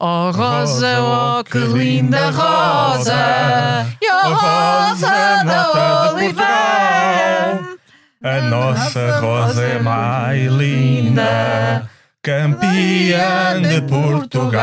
Oh rosa, oh que linda rosa, e oh rosa da oliveira. A nossa rosa é mais linda, campeã de Portugal.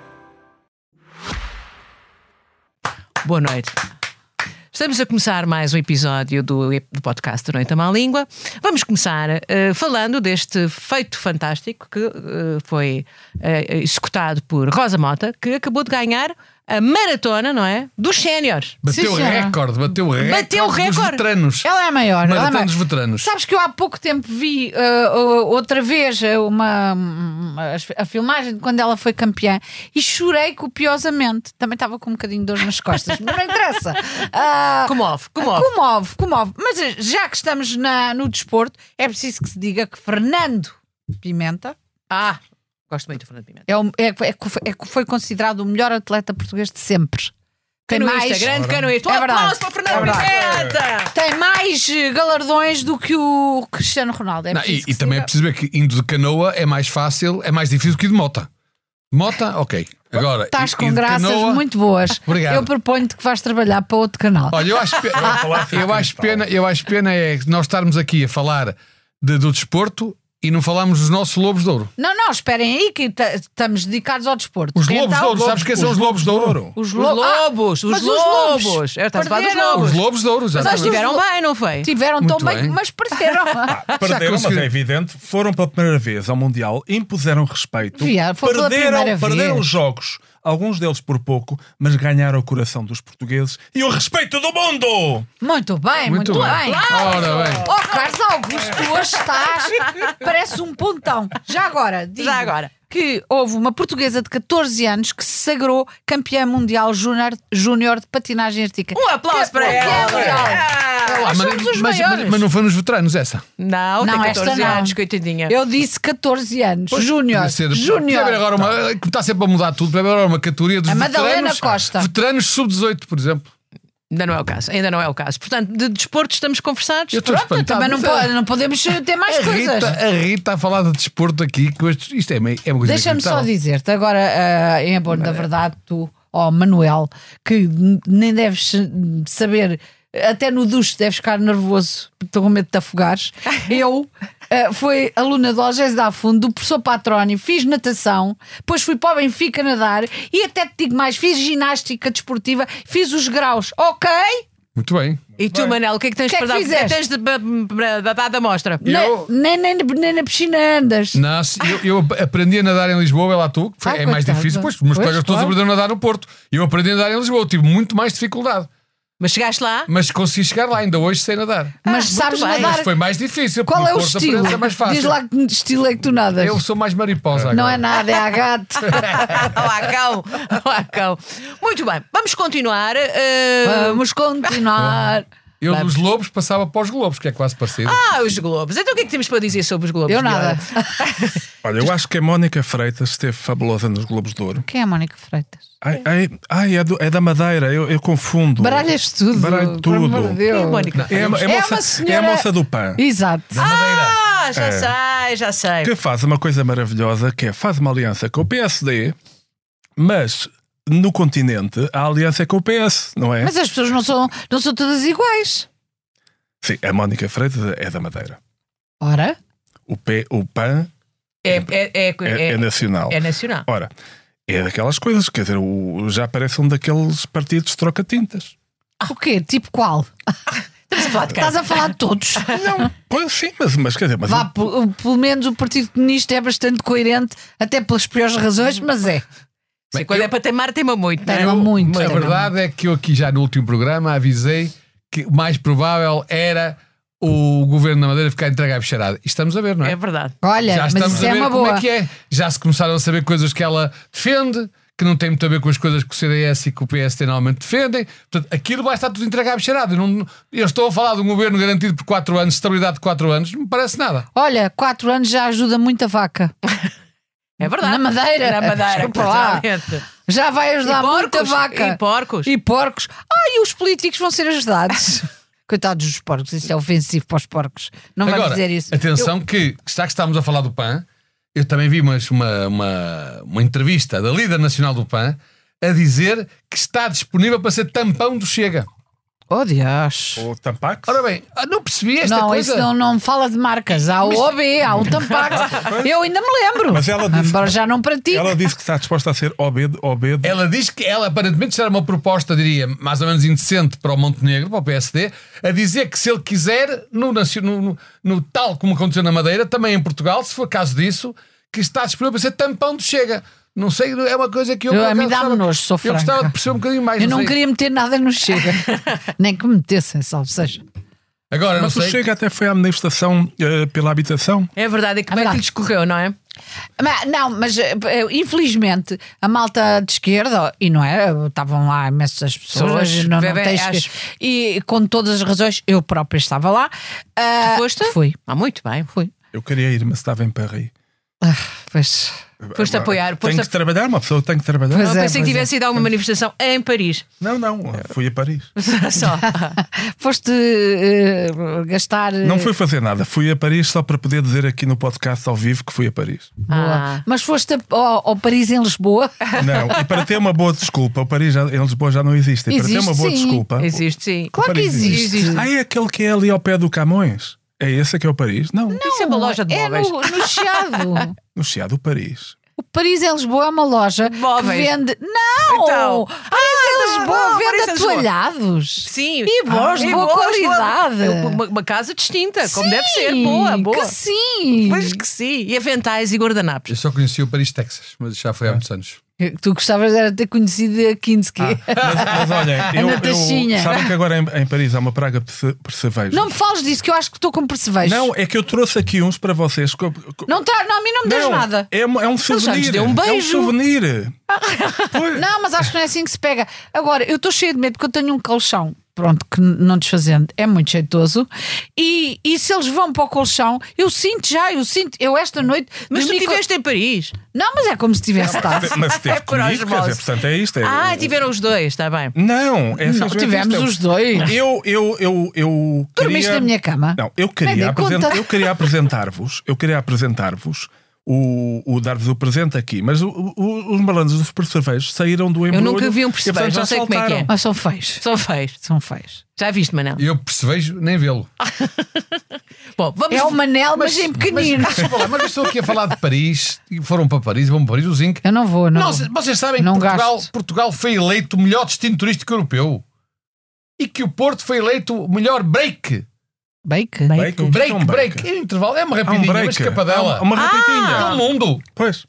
Boa noite. Estamos a começar mais um episódio do, do podcast da Noite à Má Língua. Vamos começar eh, falando deste feito fantástico que eh, foi eh, executado por Rosa Mota, que acabou de ganhar a maratona, não é? Dos séniores. Bateu Sim, senhora. recorde, bateu recorde. Bateu dos recorde. veteranos. Ela é a maior. ela é maior. dos veteranos. Sabes que eu há pouco tempo vi uh, uh, outra vez uh, uma, uma- a filmagem de quando ela foi campeã e chorei copiosamente. Também estava com um bocadinho de dor nas costas, mas não interessa. Ah, Comove, comove. comove, comove. Mas uh, já que estamos na- no desporto, é preciso que se diga que Fernando Pimenta Ah, gosto muito do Fernando Pimenta. é, o- é, é, é- foi considerado o melhor atleta português de sempre. Tem mais, grande canoísta. Um É verdade. para o Fernando É. Pimenta! tem mais galardões do que o Cristiano Ronaldo. É Não, e, e também é preciso ver que indo de canoa é mais fácil, é mais difícil que ir de mota. Mota, ok. Agora, Estás com graças canoa- muito boas. Obrigado. Eu proponho-te que vais trabalhar para outro canal. Olha, eu acho, pe- eu acho pena, eu acho pena é nós estarmos aqui a falar de- do desporto e não falarmos dos nossos lobos de ouro. Não, não, esperem aí que ta- estamos dedicados ao desporto. Os lobos de Então, ouro, sabes quem são os lobos de ouro? Os, Os lo- Ah, lobos, os lobos. Eu estava a falar dos perderam. lobos. Os lobos de ouro, já. Mas estiveram bem, não foi? Tiveram tão bem, mas perderam. Perderam, mas é evidente, foram pela primeira vez ao Mundial, impuseram respeito, perderam, perderam os jogos, alguns deles por pouco, mas ganharam o coração dos portugueses e o respeito do mundo! muito bem, muito, Muito bem. bem. Ora bem. Oh, Carlos Augusto, tu hoje estás. Parece um pontão. Já agora, digo Já agora. Que houve uma portuguesa de 14 anos que se sagrou campeã mundial júnior júnior de patinagem artística. Um aplauso Que- para que é ela. Ah, Nós mas, os mas- mas- mas não foi nos veteranos essa. Não, Não, tem esta 14 não. anos, coitadinha. Eu disse 14 anos. Júnior. Júnior. agora uma. Como está sempre a mudar tudo, agora uma categoria dos A Madalena veteranos. Costa. Veteranos sub-18, por exemplo. Ainda não é o caso, ainda não é o caso. Portanto, de desporto estamos conversados. Eu estou Pronto, espantado. também não, não podemos ter mais a coisas. Rita, a Rita a falar de desporto aqui, que isto isto é, meio- é uma coisa Deixa-me só inacreditável. dizer-te, agora, ah, em abono da verdade, tu, ó Manuel, que n- nem deves saber, até no duche deves ficar nervoso, estou com medo de te afogares. Eu ah, fui aluna do Algés da Fundo, do professor Patroni, fiz natação, depois fui para o Benfica nadar e até te digo mais, fiz ginástica desportiva, fiz os graus, ok? Muito bem. E tu, Manel, o que é que tens que é para que dar? O que é tens de, dar da mostra? Eu- Nem, nem, nem, na piscina andas. Não, eu, eu aprendi a nadar em Lisboa, vai lá tu, que foi- Ah, é mais difícil, pois os meus Pois, colegas todos claro. aprenderam a nadar no Porto. Eu aprendi a nadar em Lisboa, tive muito mais dificuldade. Mas chegaste lá? Mas consegui chegar lá, ainda hoje sei nadar. Mas muito sabes bem. nadar. Mas foi mais difícil. Qual porque é o estilo? É mais fácil. Diz lá que estilo é que tu nadas. Eu sou mais mariposa Não agora. é nada, é a gato. Olá, cão. Olá, cão. Muito bem, vamos continuar. eh, Vamos continuar. Eu Vamos. dos lobos passava para os globos, que é quase parecido. Ah, os Globos. Então o que é que temos para dizer sobre os Globos? Eu nada. Olha, eu acho que a Mónica Freitas esteve fabulosa nos Globos de Ouro. Quem é a Mónica Freitas? Ai, ai, ai, é, do- é da Madeira, eu, eu confundo. Baralhas tudo. Baralho tudo. de Deus. Quem é a Mónica? É, a- é, a É moça, senhora- é a moça do PAN. Exato. Ah, já É. sei, já sei. que faz uma coisa maravilhosa que é faz uma aliança com o PSD, mas no continente a aliança é com o PS, não é? Mas as pessoas não são, não são todas iguais. Sim, a Mónica Freitas é da Madeira. Ora, O, P, o PAN É, é, é, é, é- é nacional. é nacional. Ora, é daquelas coisas, quer dizer, o- já parece um daqueles partidos troca-tintas. o quê? Tipo qual? Estás a falar de Estás casa. a falar de todos. Não, pois sim, mas, mas quer dizer, mas Vá, pe- pelo menos o Partido Comunista é bastante coerente, até pelas piores razões, mas é. Quando é para teimar, teima muito. é? Teima muito. A teima verdade é que eu aqui já no último programa avisei que o mais provável era o governo da Madeira ficar entregue à bicharada. E estamos a ver, não é? É verdade. Olha, já mas estamos isso a é ver uma como boa. é que é. Já se começaram a saber coisas que ela defende, que não têm muito a ver com as coisas que o CDS e que o PSD normalmente defendem. Portanto, aquilo vai estar tudo entregue à bicharada. Eu, não- eu estou a falar de um governo garantido por 4 anos, estabilidade de 4 anos, não me parece nada. Olha, quatro anos já ajuda muito a vaca. É verdade. Na Madeira. Na Madeira, Desculpa lá. realmente. Já vai ajudar muito a porcos, vaca. e porcos. E porcos. Ah, e os políticos vão ser ajudados. Coitados dos porcos, isso é ofensivo para os porcos. Não vai Agora, dizer isso. atenção que, já que estamos a falar do PAN, eu também vi uma, uma, uma entrevista da líder nacional do PAN a dizer que está disponível para ser tampão do Chega. Oh, Deus. o Tampax. Ora bem, ah, não percebi esta não, coisa. isso não, não fala de marcas. Há o OB, há o Tampax. Eu ainda me lembro. Mas ela disse- Embora já não pratico. Ela disse que está disposta a ser OB, OB de- Ela diz que ela aparentemente será uma proposta, diria, mais ou menos indecente para o Montenegro, para o PSD, a dizer que se ele quiser, no- no- no tal como aconteceu na Madeira, também em Portugal, se for caso disso, que está disponível para ser tampão de Chega. Não sei, é uma coisa que eu. Eu- dá-me gostava- nojo, sou Eu gostava franca. de perceber um bocadinho mais. Eu não sei. queria meter nada no Chega. Nem que me metessem, salve seja. Agora, não Mas o. Chega até foi à manifestação eh, pela habitação. É verdade. E como é que lhes correu, não é? Mas, não, mas eh, eh, infelizmente a malta de esquerda, e não é? Estavam lá imensas pessoas, Pessoas, não, não bebê, tens acho. que- e com todas as razões, eu própria estava lá. Ah, Foste? Fui, Ah, muito bem. fui. Eu queria ir, mas estava em Paris. Pois. Foste apoiar. Tem Foste que trabalhar, uma pessoa tem que trabalhar. Pois Eu é, pensei que é. tivesse ido a uma manifestação em Paris. Não, não, fui a Paris. Só. Foste eh, gastar. eh, Não fui fazer nada, fui a Paris só para poder dizer aqui no podcast ao vivo que fui a Paris. Boa. Ah. Mas foste a- ao, ao Paris em Lisboa. Não, e para ter uma boa desculpa, o Paris já, em Lisboa já não existe. E para ter Existe, uma boa sim. desculpa. Existe, sim. o Claro que Paris existe. Ah, é aquele que é ali ao pé do Camões? É esse que é o Paris? Não, Isso é uma loja de é móveis. no, no Chiado. no Chiado Paris. O Paris em Lisboa é uma loja Móveis. que vende. Não! Então. Paris em então, Lisboa não, vende atoalhados. Sim. E bons, E boa bons, qualidade. Uma, uma casa distinta, como Sim, deve ser. Boa, boa. Que sim! Pois que sim. E aventais e guardanapos. Eu só conheci o Paris, Texas, mas já foi há muitos anos. Tu gostavas era de ter conhecido a Kinski. Mas, mas olhem, eu, eu, sabem que agora em, em Paris há uma praga de perce- percevejos? Não me fales disso, que eu acho que estou com percevejos. Não, é que eu trouxe aqui uns para vocês. Não, tá, não, a mim não me Não, nada. É, um- é um souvenir. deu um É um beijo. souvenir. Não, mas acho que não é assim que se pega. Agora, eu estou cheia de medo porque eu tenho um colchão. Pronto, que não desfazendo, é muito jeitoso. E, e se eles vão para o colchão, eu sinto já, eu sinto. Eu esta noite. Mas tu estiveste em Paris. Não, mas é como se tivesse estado. Mas esteve É comigo, quer dizer, portanto é isto. É, Ah, tiveram os dois, está bem. Não, é Não, tivemos isto, é- os dois. Eu, eu, eu, eu Dormiste queria... na minha cama? Não, eu queria, eu queria apresentar-vos, eu queria apresentar-vos o, o dar-vos o presente aqui, mas o- o- os malandros dos percevejos saíram do embrulho. nunca vi um percevejo, já não sei como é que é. saltaram. Mas são feios. São feios. São feios. Já viste, Manel? Eu percevejo nem vê-lo. Bom, vamos. É o Manel, mas, em pequenino. Mas, mas eu estou aqui a falar de Paris e foram para Paris, vão para Paris, o Zinc. Eu não vou, não. Vocês sabem Não que Portugal, gasto. Portugal foi eleito o melhor destino turístico europeu. E que o Porto foi eleito o melhor break. Bake? Break, o que é Break, um break. É um intervalo, é uma um rapidinha, break. uma escapadela. Há uma rapitinha. Todo mundo. Pois.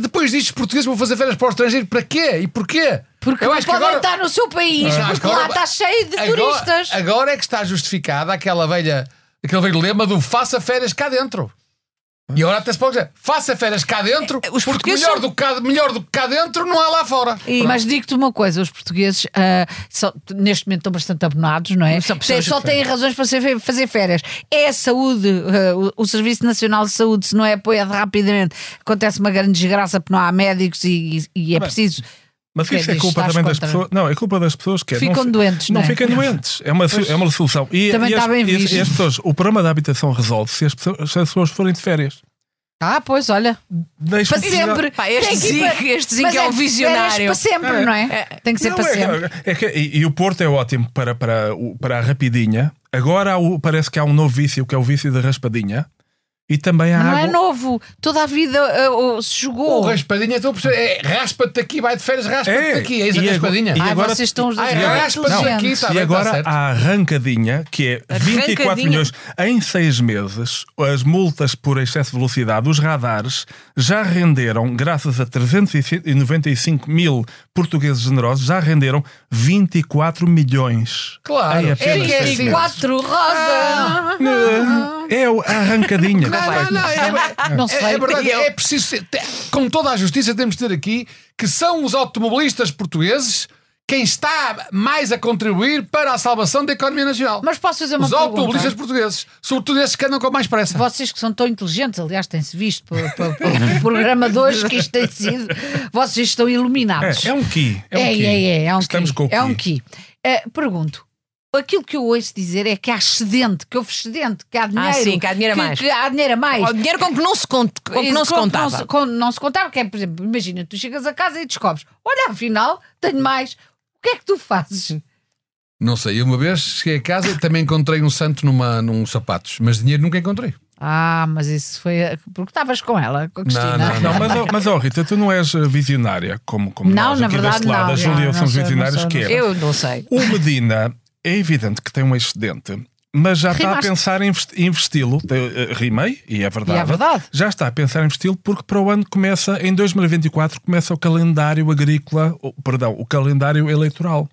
Depois disto, os portugueses vão fazer férias para o estrangeiro. Para quê? E porquê? Porque Eu acho podem agora- estar no seu país, Ah, porque agora- lá está cheio de agora- turistas. Agora é que está justificada aquela velha, aquele velho lema do faça férias cá dentro. E agora até se pode dizer, faça férias cá dentro, É, os porque melhor, são- do que cá, melhor do que cá dentro não há lá fora. Mas digo-te uma coisa: os portugueses só- neste momento estão bastante abonados, não é? São pessoas- só têm razões para ser- fazer férias. É a saúde, ah, o, o Serviço Nacional de Saúde, se não é apoiado rapidamente, acontece uma grande desgraça porque não há médicos e, e é preciso. Mas isso é culpa também das pessoas. Não, é culpa das pessoas que é, Ficam não, doentes, Não não é? fiquem doentes. É uma, é uma solução. E, Também e está as, bem visto. e as pessoas, o problema da habitação resolve se as pessoas, se as pessoas forem de férias. Ah, pois, olha, Deixam para sempre. Pá, este Tem que ir Zinc- para- este é um de visionário. Para sempre, não é? Tem que ser Não, para é, sempre. é que- e, e o Porto é ótimo para, para, para a rapidinha. Agora há o- parece que há um novo vício que é o vício da raspadinha. E também a Mas não água. é novo. Toda a vida uh, uh, se O jogou. raspadinha, estou a perceber. É, raspa-te aqui, vai de férias, raspa-te É, aqui. É isso a e agora- raspadinha. e Ai, agora- vocês estão os dois Ai, raspa-te aqui, inteligentes. tá e bem, agora tá a arrancadinha, que é 24 Arrancadinha. milhões em seis meses, as multas por excesso de velocidade, os radares, já renderam, graças a 395 mil portugueses generosos, já renderam 24 milhões. Claro. Em apenas É, é, seis sim. meses. É a arrancadinha. Não, não, não, é, Não é- sei. é verdade, Eu- é preciso com toda a justiça temos de ter aqui que são os automobilistas portugueses quem está mais a contribuir para a salvação da economia nacional. Mas posso fazer uma os pergunta? automobilistas portugueses, sobretudo esses que andam com mais pressa. Vocês que são tão inteligentes, aliás, tem-se visto pelo, pelo- pelo programa de hoje que isto tem sido. Vocês estão iluminados. É, é um ki. É, um É, ki. é, é, é um Estamos ki. com o É um ki. ki. Eh, pergunto. Aquilo que eu ouço dizer é que há excedente, que houve excedente, que há dinheiro. sim, que há dinheiro a mais. Que há dinheiro a mais. O dinheiro com que não se, cont... com que não se contava. Não se, com- não se contava, que é, por exemplo, imagina, tu chegas a casa e descobres: olha, afinal, tenho mais. O que é que tu fazes? Não sei, eu uma vez cheguei a casa e também encontrei um santo numa, num sapatos, mas dinheiro nunca encontrei. Ah, mas isso foi. Porque estavas com ela, com a Cristina. não, Não, mas, ó- mas ó, Rita, tu não és eh, visionária, como, como Não, nós na aqui verdade, deste lado. não, A Júlia não não visionários sou, que não é. Eu não sei. O Medina é evidente que tem um excedente, mas já está a Rimaste. pensar em investi- investi-lo. Eh, Rimei, e é verdade. E é verdade. Já está a pensar em investi-lo porque para o ano começa, em 2024, começa o calendário agrícola, o- perdão, o calendário eleitoral.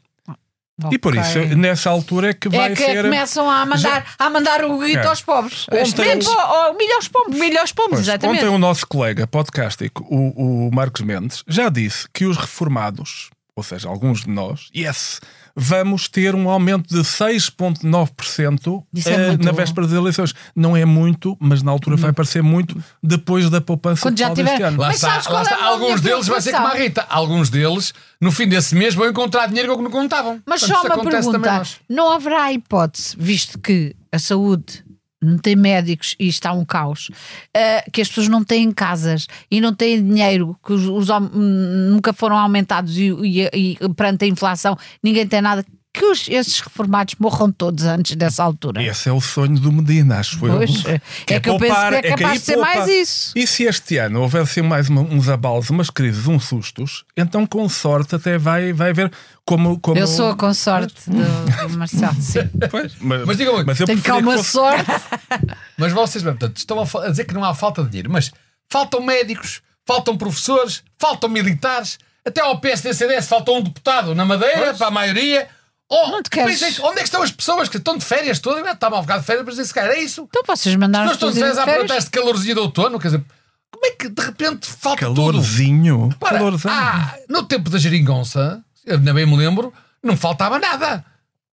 E por isso, nessa altura é que vai É que ser. começam a mandar, a mandar o grito É. aos pobres. Ontem- Tipo, ó, o milho aos pobres. Milho aos pombos, Pois, exatamente. ontem o nosso colega podcastico, o, o Marcos Mendes, já disse que os reformados, ou seja, alguns de nós, yes, vamos ter um aumento de 6,9% Isso é eh, na véspera das eleições. Não é muito, mas na altura vai parecer muito depois da poupança Quando já total deste tiver- ano. Lá Mas está, lá é está. minha Alguns deles vai ser como a? Rita. Alguns deles, no fim desse mês, vão encontrar dinheiro que não contavam. Mas Portanto, só uma pergunta: não haverá hipótese, visto que a saúde não tem médicos e está um caos, eh, que as pessoas não têm casas e não têm dinheiro, que os, os nunca foram aumentados e, e- e perante a inflação ninguém tem nada, que os- esses reformados morram todos antes dessa altura. Esse é o sonho do Medina, acho Pois, eu. é que eu penso que é capaz aí de ser poupa. mais isso. E se este ano houvesse mais uma- uns abalos, umas crises, uns sustos, então com sorte até vai, vai haver como. como Eu sou a consorte do, do Marcelo, sim. Pois, mas, Mas digam-me, mas eu Tenho cá que uma fosse- sorte. Mas vocês portanto, estão a, dizer que não há falta de dinheiro, mas faltam médicos, faltam professores, faltam militares, até ao PSD-CDS faltou um deputado na Madeira, para a maioria. Oh, Não te queres- onde é que estão as pessoas que estão de férias todas? Estavam a ficar de férias, mas disse, cara, é isso. Então vocês As mandaram pessoas as estão pessoas de férias a irem de calorzinho de outono, quer dizer, como é que de repente falta tudo? Calorzinho. Para, Calorzinho. ah, no tempo da geringonça, eu ainda bem me lembro, não faltava nada.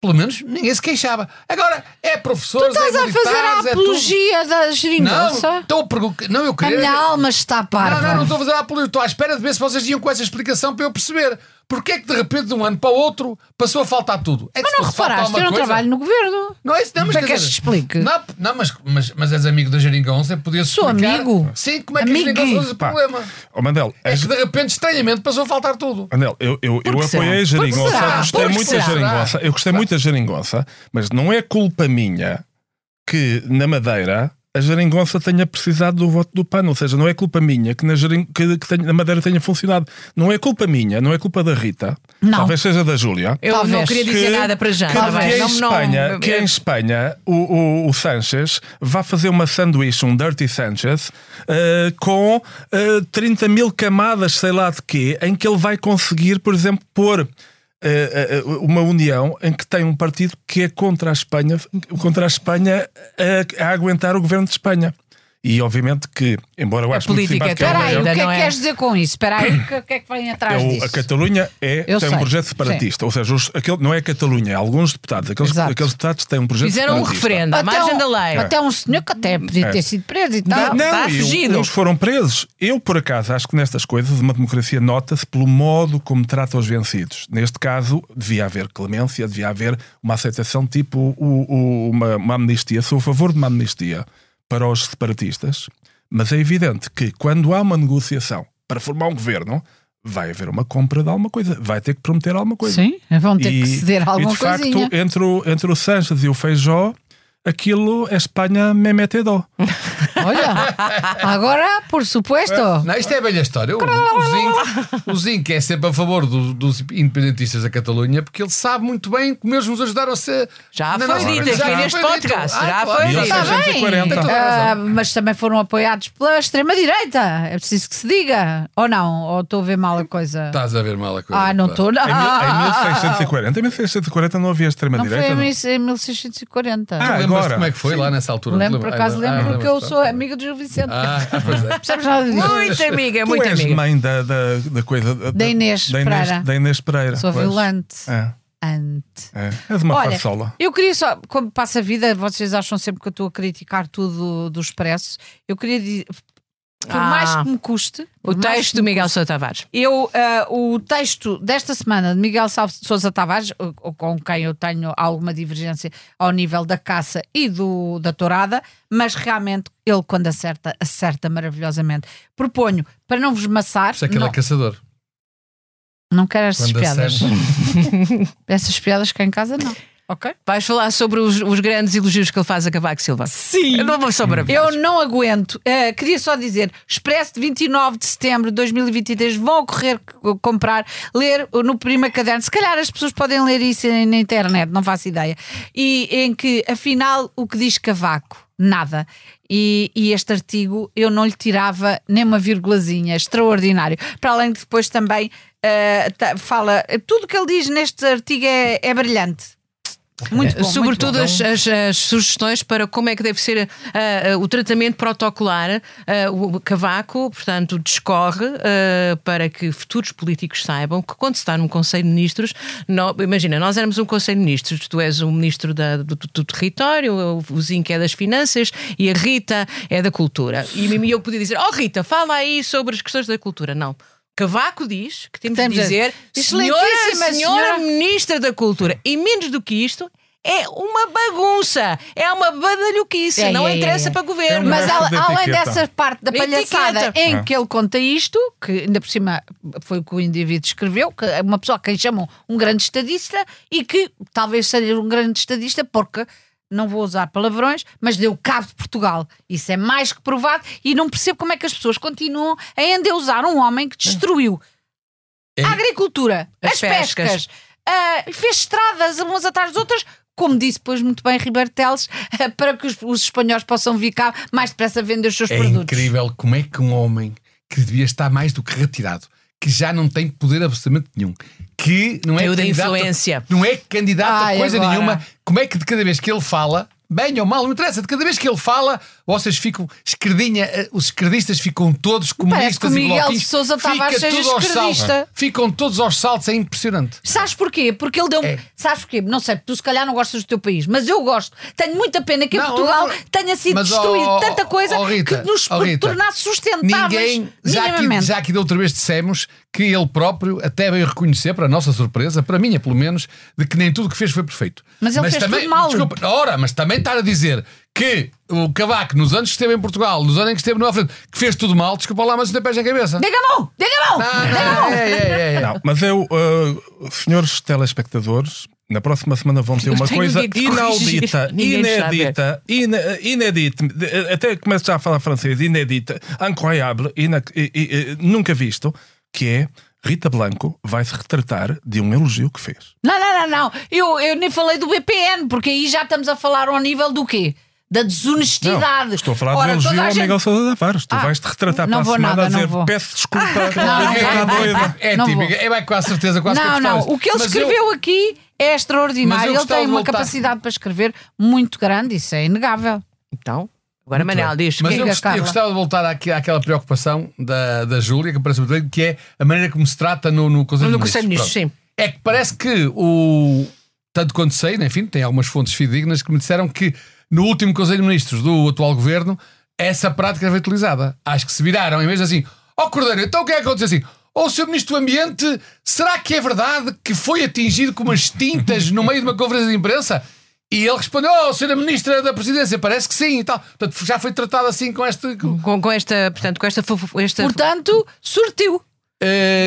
Pelo menos ninguém se queixava. Agora é professores, Estás é a fazer a é apologia da Não, geringonça? estou a perguntar. Não, eu A queria. minha alma está Não, parva. não, não estou a fazer a apologia. Estou à espera de ver se vocês iam com essa explicação para eu perceber. Porquê é que de repente de um ano para o outro passou a faltar tudo? É Mas não reparaste, eu não coisa- trabalho no governo. Não é isso, não, mas Como é que queres dizer- que explique? Não, não mas, mas, mas és amigo da Geringonça, podia Sou explicar. amigo. Sim, como é que Amigo. a Geringonça faz o Pá. problema? Ó Mandel, É as- que de repente, estranhamente, passou a faltar tudo. Manel, eu, eu, eu que será? apoiei a Por que geringonça, será? gostei muito da será? geringonça, eu gostei muito da geringonça, mas não é culpa minha que na Madeira a geringonça tenha precisado do voto do PAN, ou seja, não é culpa minha que na, gerin- que, que tenha- na Madeira tenha funcionado. Não é culpa minha, não é culpa da Rita, Não. talvez seja da Júlia. Eu Talvez. não queria dizer nada para já. que, tá que em Não- não- Espanha, que em Espanha o, o, o Sanchez vá fazer uma sanduíche, um Dirty Sanchez, eh, com eh, 30 mil camadas, sei lá de quê, em que ele vai conseguir, por exemplo, pôr uma união em que tem um partido que é contra a Espanha, contra a Espanha a, a aguentar o governo de Espanha. E obviamente que, embora eu acho muito política simpático é Espera aí, Ainda o que é não que é. queres dizer com isso? Espera aí, o que, o que é que vem atrás é o- disso? a Catalunha é, Eu tem sei, um projeto separatista, ou seja, os- aquele, não é a Catalunha, é alguns deputados, aqueles, Exato. aqueles deputados têm um projeto Fizeram um separatista. referendo à margem um, da lei. até um senhor que até podia ter É. sido preso e tal. Não, está e fugido. Uns foram presos. Eu, por acaso, acho que nestas coisas uma democracia nota-se pelo modo como trata os vencidos. Neste caso, devia haver clemência, devia haver uma aceitação tipo o- o- uma, uma amnistia. Sou a favor de uma amnistia para os separatistas, mas é evidente que quando há uma negociação para formar um governo, vai haver uma compra de alguma coisa, vai ter que prometer alguma coisa. Sim, vão ter que E- ceder e alguma de facto, coisinha. entre o, entre o Sanches e o Feijó, aquilo é Espanha me mete dó. Olha, agora, por supuesto. Não, isto é a velha história. O, o, Zinc, o Zinc é sempre a favor do- dos independentistas da Catalunha porque ele sabe muito bem como eles nos ajudaram a ser. Já na foi nossa- dito Já aqui neste foi podcast, Ah, já claro. foi dito. Está bem. 1640. Tem toda a Ah, mas também foram apoiados pela extrema-direita. É preciso que se diga. Ou não? Ou estou a ver mal a coisa? Estás a ver mal a coisa. Ah, não estou, não. Em, mil- em 1640, em 1640 não havia Não foi extrema-direita. em não? mil- em 1640. Ah, agora. como é que foi lá nessa altura? lembro, Lembra- por acaso lembro, ah, porque eu sou amiga do Gil Vicente. Ah, pois é. Percebes nada disso? Muito amiga, Tu muito és amiga. mãe da, da, da coisa da, Da Inês da Inês, Pereira. da Inês Pereira. Sou pois. violante. É, Ante. é. És uma Olha, farsola. eu queria só, como passa a vida, vocês acham sempre que eu estou a criticar tudo do Expresso. Eu queria dizer, por Ah. mais que me custe, O texto do Miguel Sousa Tavares. Eu, ah, o texto desta semana de Miguel Sousa Tavares, com quem eu tenho alguma divergência ao nível da caça e do, da tourada, mas realmente ele, quando acerta, acerta maravilhosamente. Proponho, para não vos maçar, isso é que ele é caçador. não quero essas Quando piadas. Essas piadas cá em casa não. Ok? Vais falar sobre os, os grandes elogios que ele faz a Cavaco Silva. Sim. Eu não sou maravilhoso. Eu não aguento. Eh, queria só dizer: Expresso de 29 de setembro de 2023 vão ocorrer c- comprar, ler no primeiro caderno. Se calhar as pessoas podem ler isso na internet, não faço ideia. E em que, afinal, o que diz Cavaco? Nada. E, e este artigo eu não lhe tirava nem uma virgulazinha, extraordinário. Para além de depois também ta- fala, tudo o que ele diz neste artigo é, é brilhante. Muito bom. Sobretudo muito bom. as, as- as sugestões para como é que deve ser ah, ah, o tratamento protocolar. Ah, o Cavaco, portanto, discorre para que futuros políticos saibam que quando se está num Conselho de Ministros, nó- imagina, nós éramos um Conselho de Ministros, tu és o Ministro da- do, do- Território, o- o Zinco é das Finanças e a Rita é da Cultura. E, e eu podia dizer, oh Rita, fala aí sobre as questões da cultura. Não. Cavaco diz que temos de Temos a- dizer senhora, senhora senhora- Ministra da Cultura. E menos do que isto, é uma bagunça. É uma badalhoquice. É, não é, interessa é. para governo. Mas de além etiqueta. dessa parte da palhaçada etiqueta. em Ah. que ele conta isto, que ainda por cima foi o que o indivíduo escreveu, que é uma pessoa a quem chamam um grande estadista e que talvez seja um grande estadista porque. Não vou usar palavrões, mas deu cabo de Portugal. Isso é mais que provado e não percebo como é que as pessoas continuam a endeusar um homem que destruiu É- a agricultura, As as, pescas, pescas. ah, fez estradas umas atrás das outras, como disse depois muito bem Ribeiro Teles, ah, para que os, os espanhóis possam vir cá mais depressa vender os seus É produtos. incrível como é que um homem que devia estar mais do que retirado, que já não tem poder absolutamente nenhum, que não é candidato, influência. não é candidato Ai, a coisa agora. nenhuma, como é que de cada vez que ele fala, bem ou mal, não interessa, de cada vez que ele fala, vocês ficam, esquerdinha, eh, os esquerdistas ficam todos Parece que comunistas o e Miguel bloquinhos, de Sousa Tavares seja esquerdista. ficam todos aos saltos, é impressionante. Sabes porquê? Porque ele deu. É. Sabes porquê? Não sei, tu se calhar não gostas do teu país, mas eu gosto. Tenho muita pena que em Não, Portugal não, tenha sido mas, destruído oh, tanta coisa oh, Rita, que nos oh, tornasse sustentáveis. Ninguém, já aqui, já aqui da outra vez dissemos que ele próprio até veio reconhecer, para a nossa surpresa, para a minha pelo menos, de que nem tudo o que fez foi perfeito. Mas ele fez também, tudo mal. Desculpa, ora, mas também estar a dizer que o Cavaco, nos anos que esteve em Portugal, nos anos em que esteve no frente, que fez tudo mal, desculpa lá, mas não tem pés na cabeça. Diga a mão! Diga a mão! Ah, Diga a mão! é, é, é, é. Não, mas eu, uh, senhores telespectadores, na próxima semana vão ter Eu uma coisa inaudita, está inédita, de- até começo já a falar francês, inédita, incroyable, ina, i- i- i- nunca visto, que é Rita Blanco vai se retratar de um elogio que fez. Não, não, não, não. Eu, eu nem falei do BPN, porque aí já estamos a falar ao nível do quê? Da desonestidade. Não, estou a falar Ora, de um elogio ao gente- Miguel Sousa Tavares. Tu Ah, vais te retratar não para vou a semana nada, a não dizer vou. peço desculpa, não, não, doida. É Não típico, vou. é bem com a certeza quase que Não, eu não. gostava O que ele Mas eu- escreveu aqui é extraordinário. Eu Ele gostava tem uma voltar- capacidade para escrever muito grande, isso é inegável. Então, agora Manel diz Mas que eu, Diga, gost- Carla. eu gostava de voltar àque- àquela preocupação da, da Júlia, que parece muito bem, que é a maneira como se trata no, no Conselho No de Ministros. Ministros, Pronto. É que parece que o. Tanto quanto sei, né, enfim, tem algumas fontes fidedignas que me disseram que no último Conselho de Ministros do atual governo essa prática foi utilizada. Acho que se viraram, em vez de assim, ó Cordeiro, então o que é que aconteceu assim? Ó, Sr. Ministro do Ambiente, será que é verdade que foi atingido com umas tintas no meio de uma conferência de imprensa? E ele respondeu, oh, Sra. Ministra da Presidência, parece que sim e tal. Portanto, já foi tratado assim com este. com- com, esta, portanto, com esta, esta Portanto, surtiu.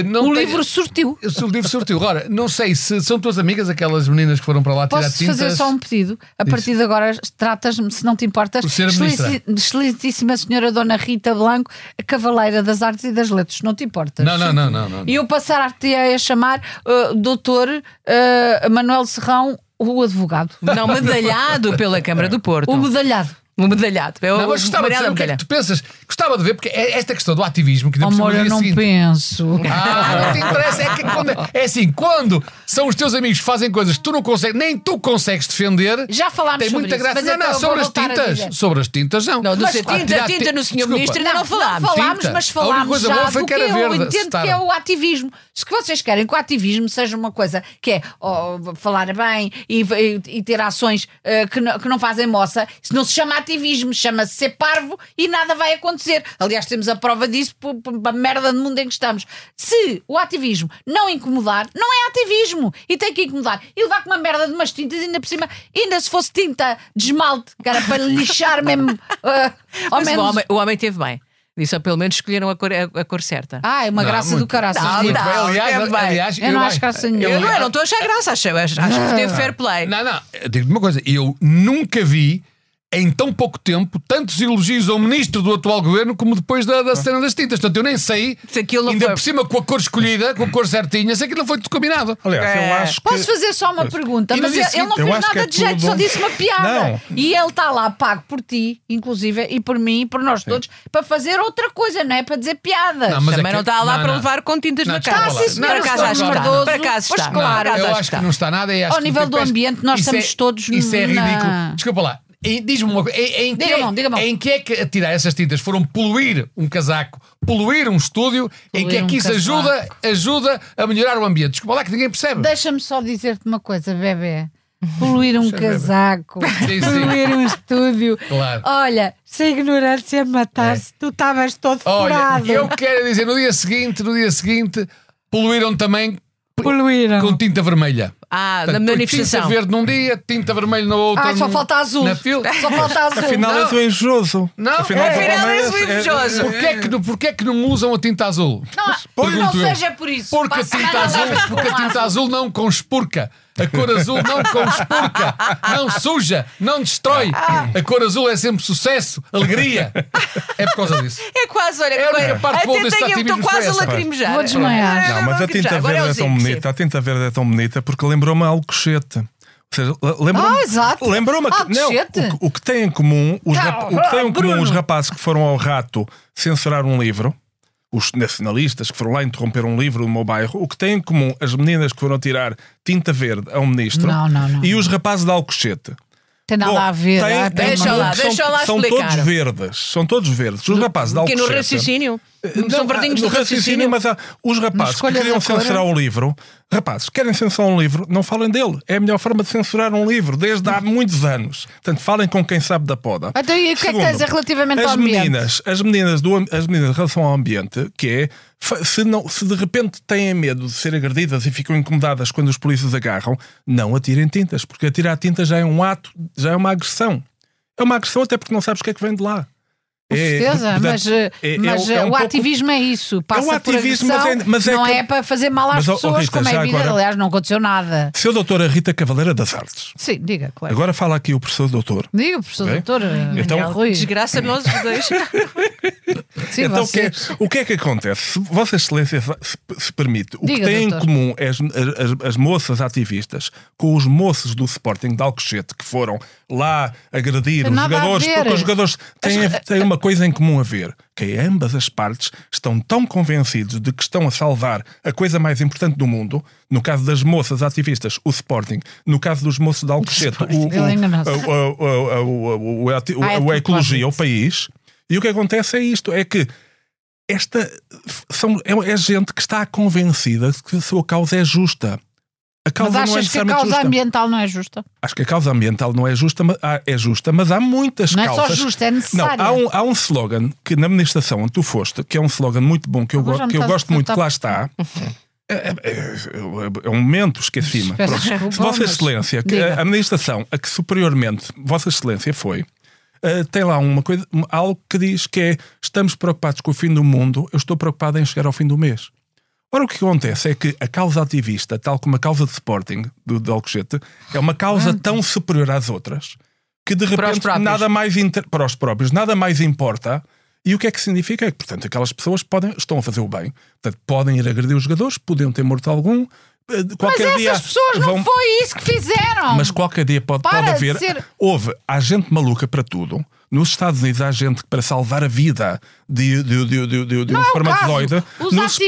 Não O tenho- livro sortiu. O livro sortiu. Agora, não sei se são tuas amigas, aquelas meninas que foram para lá tirar Posso tintas. fazer só um pedido? A partir de agora, tratas-me, se não te importas, excelenci- excelentíssima senhora Dona Rita Blanco, a Cavaleira das Artes e das Letras, não te importas? Não, não, não, não. não. E eu passar-te a chamar uh, doutor uh, Manuel Serrão, o advogado. Não medalhado pela Câmara do Porto. O medalhado. O medalhado. É o Não, mas gostava de saber o que é que tu pensas. Gostava de ver, porque é esta questão do ativismo que Amor, no eu não seguinte- penso. Ah, não te interessa. É, que quando, é assim, quando são os teus amigos que fazem coisas que tu não consegues, nem tu consegues defender. Já falámos Tem sobre muita isso, graça. Não, então não, eu vou sobre as tintas. Sobre as tintas, não. Não, do Mas, tinta, tinta ti- no senhor Desculpa. ministro ainda não falámos. falámos, Tinta. mas A única falámos coisa já boa foi que era eu verde, entendo que é o ativismo. Se que vocês querem que o ativismo seja uma coisa que é oh, falar bem e, e- e ter ações eh, que, não, que não fazem moça, isso não se chama ativismo, chama-se ser parvo e nada vai acontecer. Aliás, temos a prova disso por, a merda de mundo em que estamos. Se o ativismo não incomodar, não é ativismo e tem que incomodar. E levar com uma merda de umas tintas, ainda por cima, ainda se fosse tinta de esmalte, era para lixar mesmo. eh, ao Mas o menos. homem, o homem teve bem. Disse, ou pelo menos escolheram a cor, a, a cor certa. Ah, é uma Não, graça muito- do caraças. Não, digo. não. aliás, é aliás, Eu não acho graça nenhuma. Eu não, eu não estou a achar graça, acho, acho, acho que teve fair play. Não, não, eu digo-te uma coisa, eu nunca vi em tão pouco tempo tantos elogios ao ministro do atual governo como depois da, da cena das tintas. Portanto, eu nem sei, Se aquilo não ainda foi- por cima com a cor escolhida, com a cor certinha, se aquilo não foi tudo combinado. Aliás, É. eu acho que. Posso fazer só uma pergunta? E no Mas dia ele, ele não seguinte, eu fez acho que nada é de jeito, tudo- só disse uma piada. Não. E ele está lá pago por ti, inclusive, e por mim, e por nós todos, para fazer outra coisa, não é para dizer piadas. Não, mas é Também que- não está lá não, para não. levar com tintas Não, na desculpa cara. lá. Está, sim, senhora, Para casa senhor está. Cardoso. Para Pois está. claro. Para casa eu acho está. que não está nada. e acho Ao que nível tu do pensa- ambiente, nós isso estamos todos Isso é na- ridículo. Desculpa lá. Diz-me uma coisa. Em, em, que, em que é que a tirar essas tintas foram poluir um casaco, poluir um estúdio, em que Poluir é um que isso casaco. ajuda, ajuda a melhorar o ambiente? Desculpa lá que ninguém percebe. Deixa-me só dizer-te uma coisa, bebê. Poluir um casaco, Sim, sim. poluir um estúdio. Claro. Olha, se a ignorância matasse, tu estavas todo Olha, furado. eu quero dizer, no dia seguinte, no dia seguinte, poluíram também Poluíram. com tinta vermelha. Ah, na Portanto, manifestação. Tinta verde num dia, tinta vermelha no outro. Ai, só falta azul. Na fila. Só falta azul. Afinal, Não. és o invejoso. Não, Afinal, é, afinal és o é- invejoso. Porquê é, que, porquê é que não usam a tinta azul? Não, não seja por isso. Porque a tinta azul, porque a com tinta azul não conspurca. A cor azul não conspurca, não suja, não destrói. A cor azul é sempre sucesso, alegria. É por causa disso. É quase, olha, É a única parte boa deste tenho, estou ativismo quase a lacrimejar. Vou desmaiar. Não, mas a tinta verde é tão bonita. A tinta verde é tão bonita porque lembrou-me a Alcochete. Ou seja, le- lembrou-me. Ah, exato. Lembrou-me que- não, Alcochete? o, que- o que tem em comum, os, Tá, rap- o que tem em comum Bruno. os rapazes que foram ao rato censurar um livro, os nacionalistas que foram lá interromper um livro no meu bairro, o que tem em comum as meninas que foram tirar tinta verde a um ministro Não, não, não. e os rapazes de Alcochete. Tem nada Bom, a ver. tem- ah, tem tem Deixa lá, são, deixa lá são explicar. todos verdes, são todos verdes. Os rapazes de Aqui no Alcochete. raciocínio. Não, São verdinhos no do raciocínio. mas há, os rapazes que queriam da censurar o livro, rapazes, querem censurar um livro, não falem dele. É a melhor forma de censurar um livro, desde há muitos anos. Portanto, falem com quem sabe da poda. Então, e o que é que tens relativamente ao ambiente? meninas, as meninas, do, as meninas em relação ao ambiente, que é se, não, se de repente têm medo de ser agredidas e ficam incomodadas quando os polícias agarram, não atirem tintas, porque atirar tintas já é um ato, já é uma agressão. É uma agressão até porque não sabes o que é que vem de lá. Com É, certeza, portanto, mas, eh, é- é mas um- é eh, um o pouco- ativismo é isso. Passa ativismo, por mas é- agressão, mas é não que- é para fazer mal às Mas, pessoas, Rita, como é evidente. agora- Aliás, não aconteceu nada. Seu doutora Rita Cavaleira das Artes. Sim, diga, claro. Agora fala aqui o professor doutor. Diga, professor Ok. doutor eh, Então- Rui. Desgraça nós os dois. Sim, então, o que, é, o que é que acontece? Se Vossa Excelência se, se permite, o Diga, que tem em doutor. comum as, as, as moças ativistas com os moços do Sporting de Alcochete que foram lá agredir os a jogadores, porque os jogadores têm, têm uma coisa em comum a ver, que é ambas as partes estão tão convencidos de que estão a salvar a coisa mais importante do mundo, no caso das moças ativistas, o Sporting, no caso dos moços de Alcochete, o, o, Ele enganou-se. o, o, o, o, o, ati- o- Ah, é a ecologia, o país, e o que acontece é isto: é que esta são, é, é gente que está convencida de que a sua causa é justa. A causa Mas não é achas que a causa justa. ambiental não é justa? Acho que a causa ambiental não é justa, mas há- é justa, mas há muitas Não é só causas. justa, é Não, necessária. há um, há um slogan que na administração onde tu foste, que é um slogan muito bom, que eu, go- que eu gosto muito, que lá está. É, é- é- é um momento, esqueci-me. Se Vossa Excelência, a administração a que superiormente Vossa Excelência foi, eh, tem lá uma coisa, algo que diz que é estamos preocupados com o fim do mundo, eu estou preocupado em chegar ao fim do mês. Ora, o que acontece é que a causa ativista, tal como a causa de Sporting, do, do Alcochete, é uma causa tão superior às outras que de repente nada mais inter... para os próprios, nada mais importa. E o que é que significa? É que, portanto, aquelas pessoas podem, estão a fazer o bem. Portanto, podem ir agredir os jogadores, podiam ter morto algum. eh, Mas Qualquer dia essas pessoas não vão- foi isso que fizeram. mas qualquer dia pode, Para pode de haver. ser- Houve, há gente maluca para tudo. Nos Estados Unidos há gente que, para salvar a vida de, de, de, de, de, de um Não é espermatozoide. nos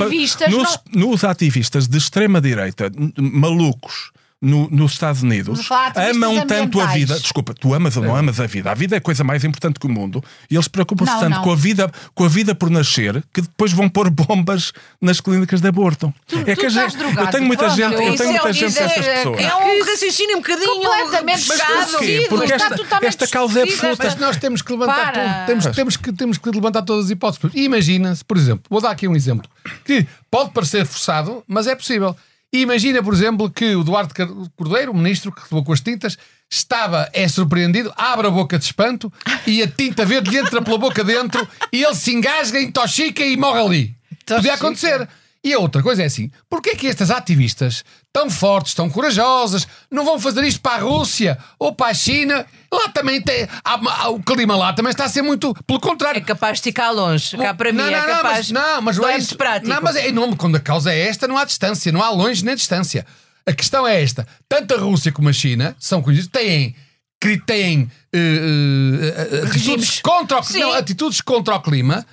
Nos, nos ativistas de extrema-direita, malucos. No- nos Estados Unidos amam tanto a vida. Desculpa, tu amas ou não amas a vida? A vida é a coisa mais importante que o mundo e eles preocupam-se tanto não. com a, vida, com a vida por nascer que depois vão pôr bombas nas clínicas de aborto. é tu que a gente, drogado. eu tenho muita Pronto, gente, eu tenho é muita o gente dessas que pessoas. É um raciocínio um bocadinho Completamente porquê? Porque esta- esta causa é absoluta. Mas nós temos que levantar. Temos, temos, que, temos que levantar todas as hipóteses. Imagina-se, por exemplo, vou dar aqui um exemplo que pode parecer forçado, mas é possível. E Imagina, por exemplo, que o Duarte Cordeiro, o ministro que revelou com as tintas, estava, é surpreendido, abre a boca de espanto e a tinta verde lhe entra pela boca dentro e ele se engasga, intoxica e morre ali. Podia acontecer. E a outra coisa é assim: porquê é que estas ativistas tão fortes, tão corajosas, não vão fazer isto para a Rússia ou para a China? Lá também tem. há- há- o clima lá também está a ser muito. Pelo contrário. É capaz de esticar longe. Cá para mim não, é não, não, capaz. mas, não, mas não não é é isso. prático. Não, mas é, não, quando a causa é esta, não há distância, não há longe nem distância. A questão é esta: tanto a Rússia como a China são conhecidos, têm. cri- Têm eh, eh, atitudes contra, o, não, atitudes contra o clima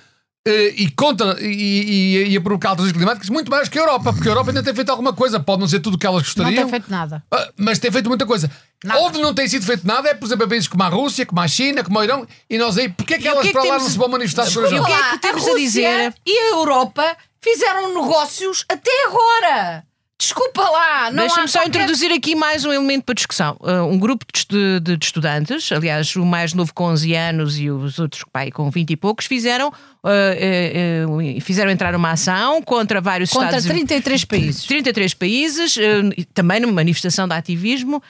e, contra, e, e, e a provocar alterações climáticas muito mais que a Europa, porque a Europa ainda tem feito alguma coisa, pode não ser tudo o que elas Não gostariam. tem feito nada. Ah, Mas tem feito muita coisa. Nada. Onde não tem sido feito nada é, por exemplo, a países como a Rússia, como a China, como o Irão, e nós aí, porquê é que E elas que é que para lá temos- não se vão manifestar aí? E o que é Lá, que temos a a dizer? E a Europa fizeram negócios até agora. Desculpa lá. não Deixa-me só qualquer- introduzir aqui mais um elemento para discussão. Uh, um grupo de, de- de estudantes, aliás, o mais novo com 11 anos e os outros pai, com 20 e poucos, fizeram, uh, uh, fizeram entrar uma ação contra vários Contra Estados 33 países. 33 países, também numa manifestação de ativismo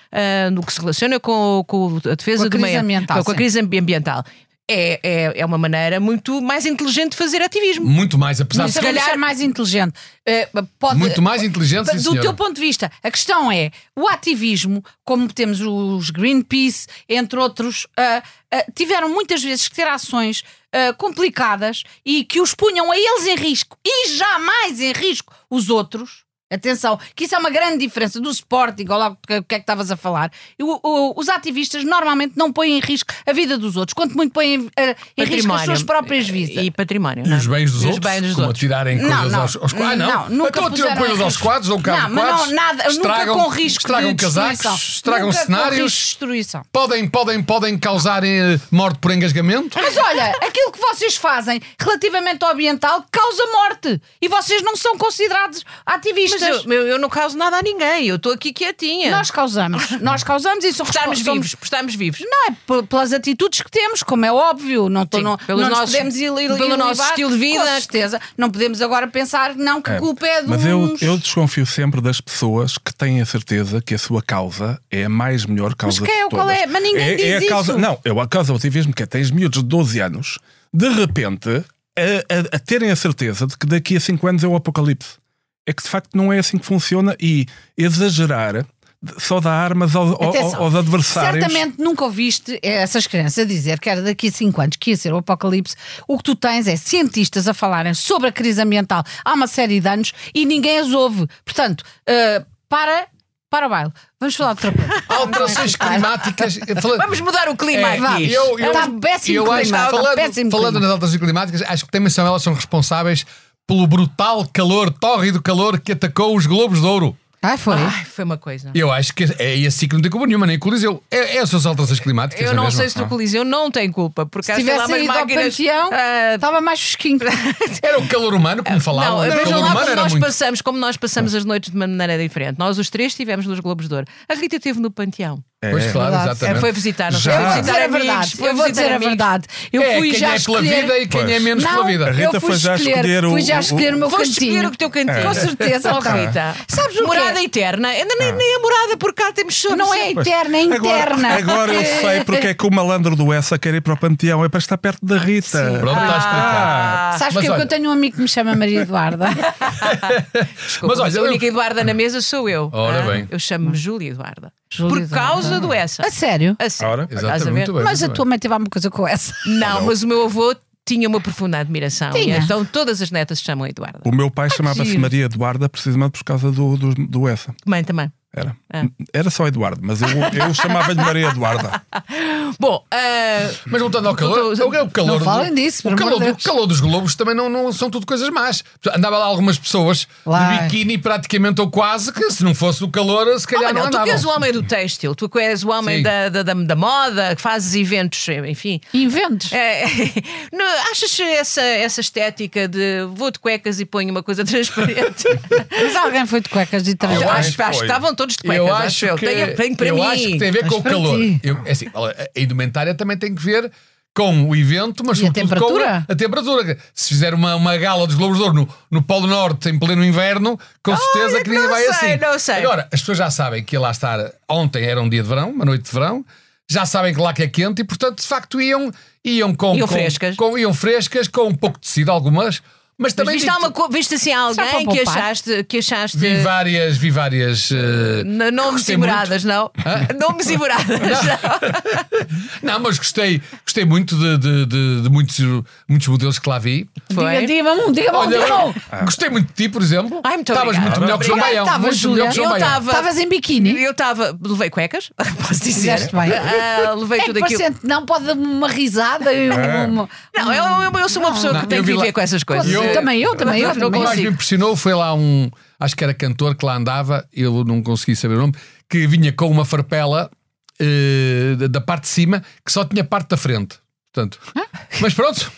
no que se relaciona com, com a defesa Com a do meio ambiental, com a sim. crise ambiental. É, é, é uma maneira muito mais inteligente de fazer ativismo. Muito mais, apesar de Se calhar mais inteligente. Eh, pode, muito mais inteligente, sim, do senhora. teu ponto de vista, a questão é o ativismo, como temos os Greenpeace, entre outros, ah, ah, tiveram muitas vezes que ter ações complicadas e que os punham a eles em risco e jamais em risco os outros. Atenção, que isso é uma grande diferença do Sporting, ou lá o que é que estavas a falar. O- o- os ativistas normalmente não põem em risco a vida dos outros, quanto muito põem ah, em risco as suas próprias vidas. E património. E não é? os bens dos E os outros, bens dos como outros. tirarem Não, coisas não. aos, aos quadros. Ah, não, Não, nunca então tiram puseram coisas em aos quadros, dão cabo Não, mas não, quadros, nada, estragam, nunca com risco estragam de destruição. casacos, estragam Nunca Com risco cenários, de destruição. podem, podem, podem causar eh, morte por engasgamento. Mas olha, aquilo que vocês fazem relativamente ao ambiental causa morte. E vocês não são considerados Mas eu, eu, eu não causo nada a ninguém, eu estou aqui quietinha. Nós causamos. Nós causamos e somos por estarmos somos- vivos, por estarmos vivos. Não, é pelas atitudes que temos, como é óbvio. Não, tô- Sim, não, pelos não nossos- podemos il- il- pelo nosso estilo de vida. Com certeza. Não podemos agora pensar não, que a culpa é de Mas eu, uns... eu desconfio sempre das pessoas que têm a certeza que a sua causa é a mais melhor causa quem é de o- qual é? Mas ninguém é, diz é a causa, isso. Não, é a causa do ativismo que é, tens miúdos de 12 anos, de repente, a, a- a terem a certeza de que daqui a 5 anos é o apocalipse. É que de facto não é assim que funciona e exagerar só dá armas ao- Atenção, aos adversários. Certamente nunca ouviste essas crianças a dizer que era daqui a 5 anos que ia ser o apocalipse. O que tu tens é cientistas a falarem sobre a crise ambiental há uma série de anos e ninguém as ouve. Portanto, eh, para, para o baile. Vamos falar de outra coisa. Alterações climáticas. eh, fala- Vamos mudar o clima É, eu, eu, Está péssimo eu acho, clima, está falando, péssimo falando clima. nas alterações climáticas, acho que também são elas são responsáveis pelo brutal calor, tórrido calor que atacou os globos de ouro. Ai, foi. Ai, foi uma coisa. Eu acho que é assim que não tem culpa nenhuma, nem Coliseu. É, é as suas alterações climáticas. Eu é não mesmo? sei se o Coliseu não tem culpa, porque Se lá tivesse umas ido ao máquinas. panteão, ah, estava mais fresquinho. Era o calor humano, como falavam. Não, o vejam lá como nós, muito. passamos, como nós passamos as noites de uma maneira diferente. Nós, os três, estivemos nos Globos de Ouro. A Rita esteve no Panteão. Pois claro, verdade. exatamente. Foi visitar, não Já. foi? Vou visitar a verdade. foi Eu vou visitar dizer a verdade. Eu é, fui quem já é pela escolher... vida e quem é Pois. menos Não, pela vida. A Rita eu fui foi já escolher o- Fui já escolher o meu Foste escolher o teu cantinho. Com certeza. Oh. Rita. Sabes o Morada é? eterna. Ainda nem, nem a morada por cá temos só. Não é eterna, é interna. Agora, agora eu sei porque é que o malandro do Essa quer ir para o Panteão. É para estar perto da Rita. Pronto, está explicado. Sabes que eu tenho um amigo que me chama Maria Eduarda. Desculpa, Mas a única Eduarda na mesa sou eu. Ora Ah, bem. Eu chamo-me Júlia Eduarda. Júlia Por causa Eduarda. do essa. A sério? A sério. Ora, a Exatamente, ver? muito bem. Mas a tua mãe teve alguma coisa com essa. Não, mas o meu avô tinha uma profunda admiração. E Tinha. então todas as netas se chamam Eduarda. O meu pai chamava-se giro. Maria Eduarda precisamente por causa do, do, do essa. Mãe também. Era. Ah. Era só Eduardo, mas eu, eu chamava-lhe Maria Eduarda. Bom, ah, Mas voltando ao calor, o que é o calor? Não do- falem disso, o calor, do- Deus. calor dos globos também não, não são tudo coisas más. Andava lá algumas pessoas Lá. de biquíni praticamente ou quase, que se não fosse o calor, se oh, calhar Manel, não tu que andavam. és o homem do têxtil, tu que és o homem da, da, da, da moda, que fazes eventos, enfim. Inventos. É, não, achas essa, essa estética de vou de cuecas e ponho uma coisa transparente? Mas alguém foi de cuecas trás. Eu acho, acho que estavam todos de cuecas. eu acho eu. que, Tenho, tenho para eu mim. acho que tem a ver Mas com o calor. Eu, é assim, a indumentária também tem que ver com o evento, mas E a sobretudo temperatura? com a, a temperatura. Se fizer uma, uma gala dos Globos de Ouro no, no Polo Norte em pleno inverno, com certeza que ninguém vai sei, assim. não sei. Agora, as pessoas já sabem que ia lá estar. Ontem era um dia de verão, uma noite de verão. Já sabem que lá que é quente e, portanto, de facto, iam, iam com. Iam com- frescas. com- iam frescas, com um pouco de tecido, algumas. Mas Mas também. viste, digo- alguma co- viste assim alguém que poupar. achaste, que achaste Vi várias, vi várias. n- nomes e moradas, não? Nomes e moradas. Não, mas gostei, gostei muito de, de, de- de muitos, muitos modelos que lá vi. Foi? Diga, diga-me um, diga-me um, Olha, diga-me um. gostei muito de ti, por exemplo. Ai, muito Estavas muito melhor que o João. Baião. Estava, Júlia. que. Estavas em biquíni? Eu estava. Levei cuecas, posso dizer. Fizeste bem. Ah, levei É que tudo aquilo. paciente, não pode dar uma risada uma... Não, eu, eu, eu sou uma pessoa Não, que tem que viver com essas coisas. Eu- também eu, também eu, Não O que mais me impressionou foi lá um, acho que era cantor que lá andava, eu não consegui saber o nome, que vinha com uma farpela eh, da- parte de cima que só tinha parte da frente. Portanto, mas pronto,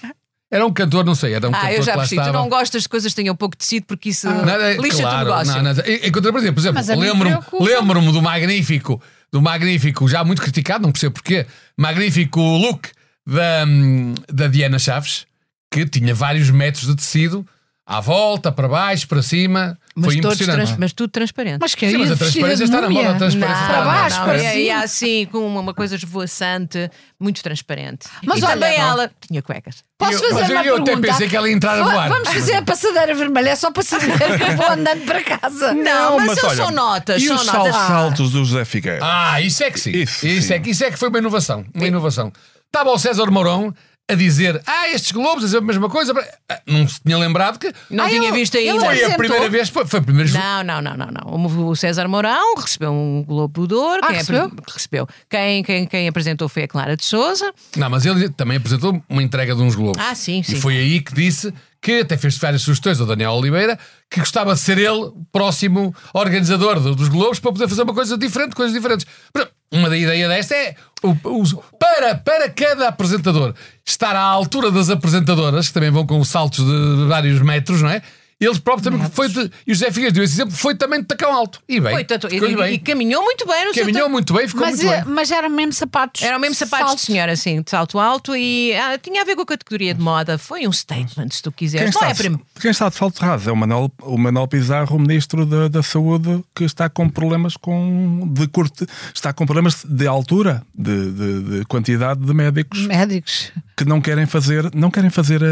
era um cantor, não sei, era um Ah, cantor eu já percebi. Tu não gostas de coisas que tenham pouco tecido porque isso Nada, lixa claro, o negócio. não, contrapartida, por exemplo, mim lembro-me lembro do magnífico, do magnífico, já muito criticado, não percebo porquê, magnífico look da, hum, da Diana Chaves, que tinha vários metros de tecido à volta, para baixo, para cima. Mas, Foi impressionante. trans- mas tudo transparente. Mas que é Sim, mas a transparência de está na moda, a transparência Não, está Para na moda. baixo, não, para e, e cima. assim, com uma, uma coisa esvoaçante, muito transparente. Mas e olha, também não. ela tinha cuecas. Posso Eu- fazer mas uma eu até pergunta? pensei que ela ia entrar a voar. Vamos fazer a passadeira vermelha, é só para saber que eu vou andando para casa. Não, mas, mas são olha, só notas. E são os notas. saltos do José Figueiredo? Ah, isso é que sim. Isso, Isso, sim. É, que, isso é que foi uma inovação. Uma inovação. Estava o César Mourão a dizer: Ah, estes Globos, a dizer a mesma coisa. Ah, Não se tinha lembrado que. Não Ah, tinha ele- visto ele ainda. Foi a primeira vez. Foi, foi a primeira vez. Não, não, não, não, não. O César Mourão recebeu um Globo de Ouro. Ah, quem recebeu? recebeu. Quem, quem, quem apresentou foi a Clara de Souza. Não, mas ele também apresentou uma entrega de uns Globos. Ah, sim, sim. E foi aí que disse que até fez várias sugestões ao Daniel Oliveira que gostava de ser ele o próximo organizador do- dos Globos para poder fazer uma coisa diferente, coisas diferentes. Uma da ideia desta é o- os- para, para cada apresentador estar à altura das apresentadoras, que também vão com saltos de vários metros, não é? Eles próprios também foi de, e o José Figueiredo deu esse exemplo, foi também de tacão alto. E bem, Foi, tanto- e, bem. e caminhou muito bem seu caminhou muito bem, ficou Mas, muito é- bem. mas eram mesmo sapatos. Era o mesmo sapatos salto. de senhora, assim, de salto alto e ah, tinha a ver com a categoria de moda. Foi um statement, se tu Quem quiseres. Não está, é prim... quem está de salto raso é o Manuel, o Manuel Pizarro, o Ministro da, da Saúde, que está com problemas com, de curte, está com problemas de altura, de, de- de quantidade de médicos Médicos. que não querem fazer, não querem fazer uh,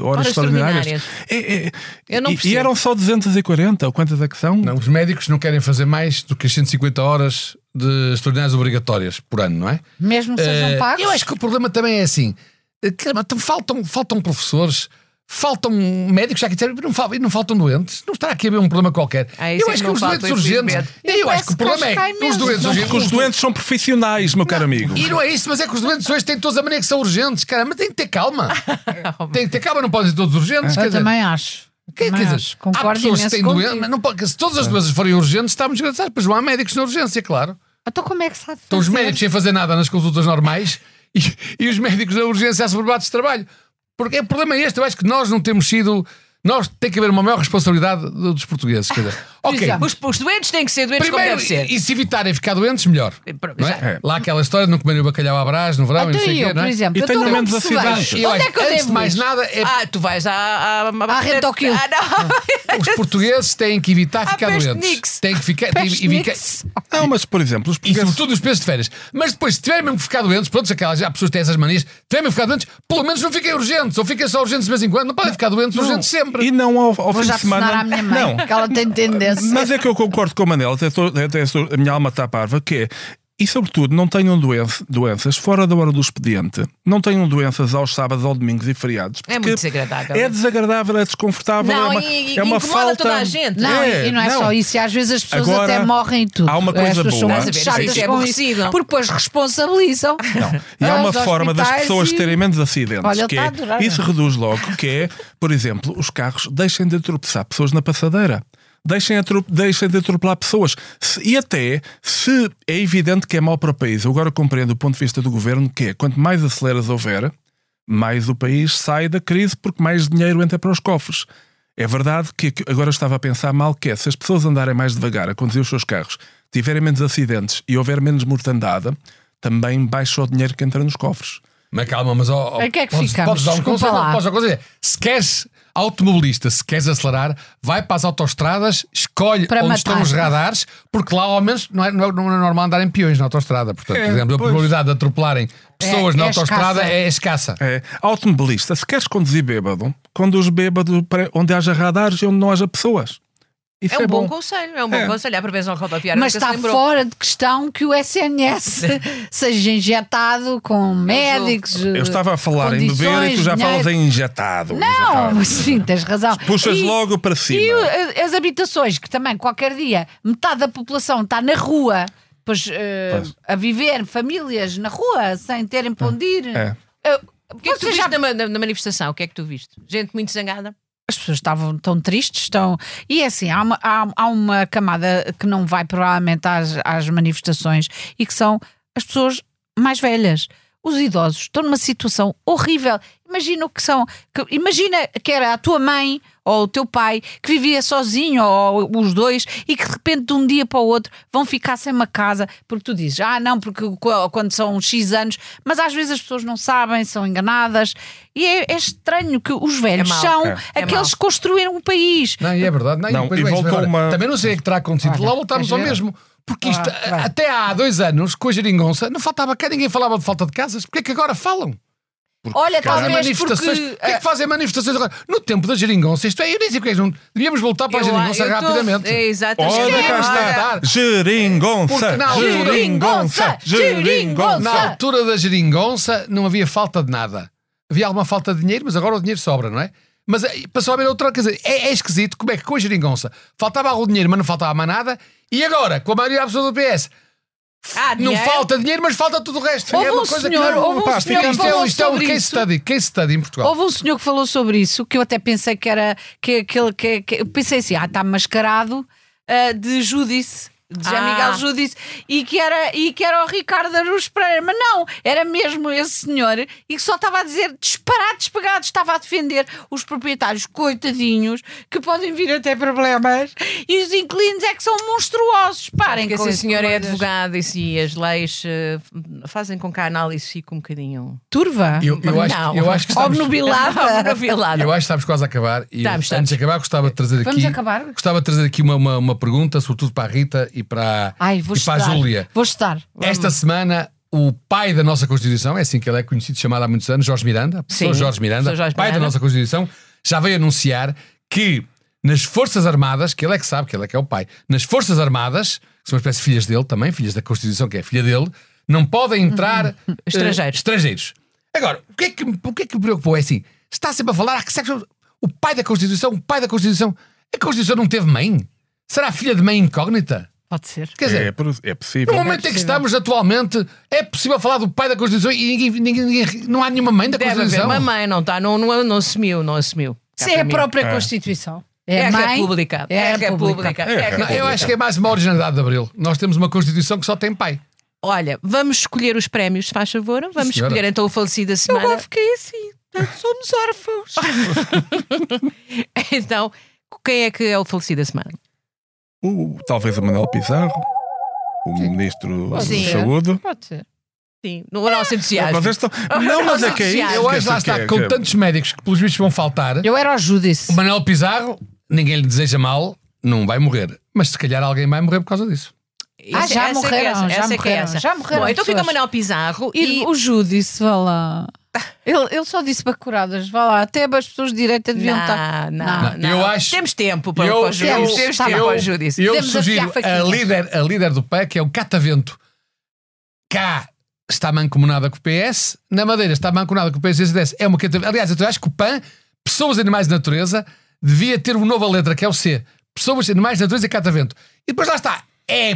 horas, Horas extraordinárias. extraordinárias. É- é- Eu não e- e, eram só 240, ou quantas é que são? Não, os médicos não querem fazer mais do que as 150 horas de extraordinárias obrigatórias por ano, não é? Mesmo sejam Eh, pagos. Eu acho que o problema também é assim: eh, caramba, então faltam, faltam professores, faltam médicos, já que disseram, não, fal- e não faltam doentes. Não estará aqui a haver um problema qualquer. Ah, eu é acho que que não os doentes urgentes. infelizmente. Eu acho que o problema que é que os doentes Não, urgentes. porque os doentes são profissionais, meu caro amigo. E não é isso, mas é que os doentes hoje têm todos a maneira que são urgentes, cara, mas tem que ter calma. tem que ter calma, não podem ser todos urgentes. quer Eu dizer, também acho. Quer dizer, há pessoas que têm doenças, mas não pode, se todas as doenças forem urgentes, estamos desgraçados. Pois não há médicos na urgência, claro. Então como é que de Estão os médicos sem fazer nada nas consultas normais e, e os médicos na urgência assoberbados de trabalho. Porque é, o problema é este, eu acho que nós não temos sido. Nós tem que haver uma maior responsabilidade do- dos portugueses. Quer dizer, Ok. Os, os doentes têm que ser doentes Primeiro, como deve ser. e se evitarem ficar doentes, melhor. Não é? É. Lá aquela história de não comerem o bacalhau à brás no verão e não Então sei o eu, quê, não por é? exemplo, E eu tenho menos acidentes. Onde é que eu antes de devo mais nada, é Ah, tu vais à. à, à, À Rede ao quilo. Ah, não. os portugueses têm que evitar ficar doentes. Têm que ficar. têm- evitar-. Não, mas por exemplo, os E portugueses. sobretudo os preços de férias. Mas depois, se tiverem mesmo que ficar doentes, pronto, se aquelas, há pessoas que têm essas manias, se tiverem mesmo que ficar doentes, pelo menos não fiquem urgentes, ou fiquem só urgentes de vez em quando. Não podem ficar doentes, urgentes sempre. E não ao, ao Vou fim já de semana. à minha mãe, Não. que ela tem tendência. Mas é que eu concordo com a Manela, até, estou- até estou- a minha alma está parva, que é. E sobretudo, não tenham doença- doenças fora da hora do expediente. Não tenham doenças aos sábados ou domingos e feriados. É muito desagradável. É desagradável, é desconfortável. Não, é uma, e- e é uma incomoda falta. toda a gente. Não, É, e não é não. só isso, e às vezes as pessoas Agora, até morrem e tudo. há uma coisa são boa. muito chatas isso é aborrecido. Porque depois responsabilizam. E há uma forma das pessoas e- terem menos acidentes. Olha, que a é, isso reduz logo, que é, por exemplo, os carros deixem de atropelar pessoas na passadeira. Deixem, deixem de atropelar pessoas. Se- e até, se é evidente que é mau para o país, eu agora compreendo o ponto de vista do governo, que é quanto mais aceleras houver, mais o país sai da crise porque mais dinheiro entra para os cofres. É verdade que agora estava a pensar mal que é, se as pessoas andarem mais devagar a conduzir os seus carros, tiverem menos acidentes e houver menos mortandade, também baixa o dinheiro que entra nos cofres. Mas calma, mas ó, ó, Em que é que podes, ficamos? podes dar um Desculpa conselho, lá. podes dar um conselho. Se queres automobilista, se queres acelerar, vai para as autostradas, escolhe Para onde matar. estão os radares, porque lá ao menos não é, não é, não é normal andarem peões na autostrada. Portanto, É, por exemplo, a probabilidade de atropelarem pessoas É- na é autostrada escassa. é escassa. É, automobilista, se queres conduzir bêbado, conduz bêbado para onde haja radares e onde não haja pessoas. Isso É é, um bom, bom. conselho, é um bom É. conselho. A prevenção rodoviária Mas está fora de questão que o SNS seja injetado com médicos. Eu estava a falar em beber e tu já falas em injetado. Não, Injetado. mas sim, tens razão. Puxas E- logo para cima. E as habitações, que também qualquer dia metade da população está na rua, pois, uh, Pois. a viver, famílias na rua, sem terem para onde ir. É. Uh, O que é que tu viste já- ma- na- na manifestação? O que é que tu viste? Gente muito zangada? As pessoas estavam tão tristes, estão. E é assim, há uma, há, há uma camada que não vai provavelmente às, às manifestações e que são as pessoas mais velhas. Os idosos estão numa situação horrível. Imagina o que são. que- imagina que era a tua mãe ou o teu pai que vivia sozinho ou os dois e que de repente de um dia para o outro vão ficar sem uma casa porque tu dizes, ah, não, porque qu- quando são X anos, mas às vezes as pessoas não sabem, são enganadas. E é, é estranho que os velhos É mau. são É. É aqueles que construíram o país. Não, e é verdade. Não, Não, e bem, voltou uma- Também não sei o que terá acontecido. Olha, Lá voltámos queres ao ver? mesmo. Porque isto, Ah, até há dois anos, com a geringonça, não faltava cá, ninguém falava de falta de casas. Porquê é que agora falam? Olha, Fazem talvez manifestações. porque. Porquê é que fazem manifestações agora? No tempo da geringonça, isto é, eu nem sei porque é que não. Devíamos voltar para a Eu- geringonça eu tô- rapidamente. É, exatamente. Olha cá está. Geringonça. Porque na altura- Geringonça. Geringonça. Na altura da geringonça não havia falta de nada. Havia alguma falta de dinheiro, mas agora o dinheiro sobra, não é? Mas eh, passou a haver outra, quer dizer, é, é esquisito como é que com a geringonça faltava algum dinheiro, mas não faltava mais nada, e agora, com a maioria absoluta do PS, Ah, não dinheiro. falta dinheiro, mas falta tudo o resto. Houve é uma um coisa senhor- que não, houve um pá, senhor que isto, é, falou isto é um sobre case isso. study, case study em Portugal. Houve um senhor que falou sobre isso que eu até pensei que era. Que, que, que, que- eu pensei assim, ah, está mascarado ah, de Judice. De Ah. Miguel Judice e que, era, e que era o Ricardo Aruz Pereira, mas não, era mesmo esse senhor e que só estava a dizer disparados pegados, estava a defender os proprietários coitadinhos que podem vir a ter problemas e os inquilinos é que são monstruosos. Parem Porque com esse senhor é advogado e, se as leis eh, fazem com que a análise fique um bocadinho. Turva? Eu, eu acho, Não. eu acho que estamos, Obnubilada? Novilada. eu acho que estamos quase a acabar. E Estamos, antes de acabar, gostava de trazer Vamos aqui. acabar? Gostava de trazer aqui uma, uma, uma pergunta, sobretudo para a Rita e para, Ai, vou e para a estar. Júlia. Vou estar. Esta semana, o pai da nossa Constituição, é assim que ele é conhecido, chamado há muitos anos, Jorge Miranda, professor Sim, Jorge Miranda, Jorge pai da Miranda. nossa Constituição, já veio anunciar que nas Forças Armadas, que ele é que sabe, que ele é que é o pai, nas Forças Armadas, que são uma espécie de filhas dele também, filhas da Constituição, que é filha dele, não podem entrar eh, Estrangeiros. estrangeiros. Agora, o que, é que, o que é que me preocupou? É assim, está sempre a falar, ah, que sexo- o pai da Constituição, o pai da Constituição, a Constituição não teve mãe? Será filha de mãe incógnita? Pode ser. Quer dizer, É, é possível. no momento em que estamos atualmente, é possível falar do pai da Constituição e ninguém, ninguém- ninguém- não há nenhuma mãe da Deve haver Constituição. uma mãe, não está, não, não, não assumiu, não assumiu. Isso é a própria Constituição. É a mãe, República. É a República. É, Não, eu acho que é mais uma originalidade de Abril. Nós temos uma Constituição que só tem pai. Olha, vamos escolher os prémios, se faz favor. Vamos senhora. escolher então o falecido da semana. Agora fiquei assim. Somos órfãos. então, quem é que é o falecido da semana? O, talvez o Manuel Pizarro, o Ministro da Sim. Saúde. Pode ser. Sim, no nosso entusiasmo. Vocês estão... Não, mas é que é isso. Eu acho lá está, que- com que- tantos médicos que pelos vistos vão faltar, Eu era o Judice. o Manuel Pizarro, ninguém lhe deseja mal, não vai morrer. Mas se calhar alguém vai morrer por causa disso. Ah, já essa é é morreram, essa, já é é morreram, já morreram Bom, então fica o. Manuel Pizarro E e, o Judice, vá lá. Ele, ele só disse bacuradas, vá lá. Até as pessoas de direita deviam estar. Não, não, Não, não. eu acho- Temos tempo para, eu- para o Júdice. Temos, Temos tempo bem. para o. Eu Devemos sugiro a líder, a líder do PAN, que é o Catavento. Cá está mancomunada com o PS, na Madeira está mancomunada com o PS e o. É uma catavento. Aliás, eu acho que o PAN, Pessoas, Animais e Natureza, devia ter uma nova letra, que é o C. Pessoas, Animais, Natureza e Catavento. E depois lá está. É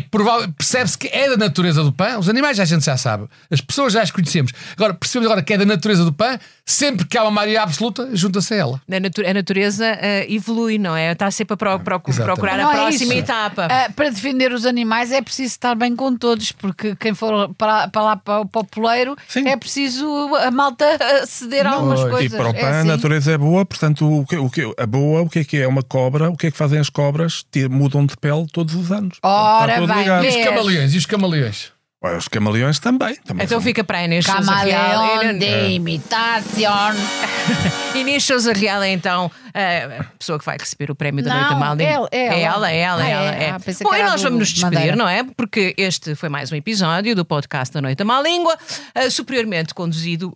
percebe-se que é da natureza do PAN. Os animais já a gente já sabe. As pessoas já as conhecemos. Agora, percebemos agora que é da natureza do PAN. Sempre que há uma maioria absoluta, junta-se a ela. A, natu- a natureza eh, evolui, não é? Está sempre a pro- pro- Exatamente. procurar a Não é próxima isso. etapa. Ah, para defender os animais é preciso estar bem com todos, porque quem for para, para lá para o populeiro Sim. é preciso a malta ah, ceder a algumas coisas. E para o É PAN a assim. natureza é boa, portanto, o que, o que, a boa, o que é que é? Uma cobra, o que é que fazem as cobras? Mudam de pele todos os anos. Ora bem. E os É. camaleões? E os camaleões? Olha, Os camaleões também. também Então são- fica para a Inês Sousa Real. Camaleão de imitação. Inês Sousa Real é então a pessoa que vai receber o prémio da Não, Noite Amália. ela, É ela. ela, é ela, Ah, é é? ela. É. Ah, pensei Bom, e nós vamos nos despedir, Madeira. não é? Porque este foi mais um episódio do podcast da Noite à Má Língua, eh, superiormente conduzido,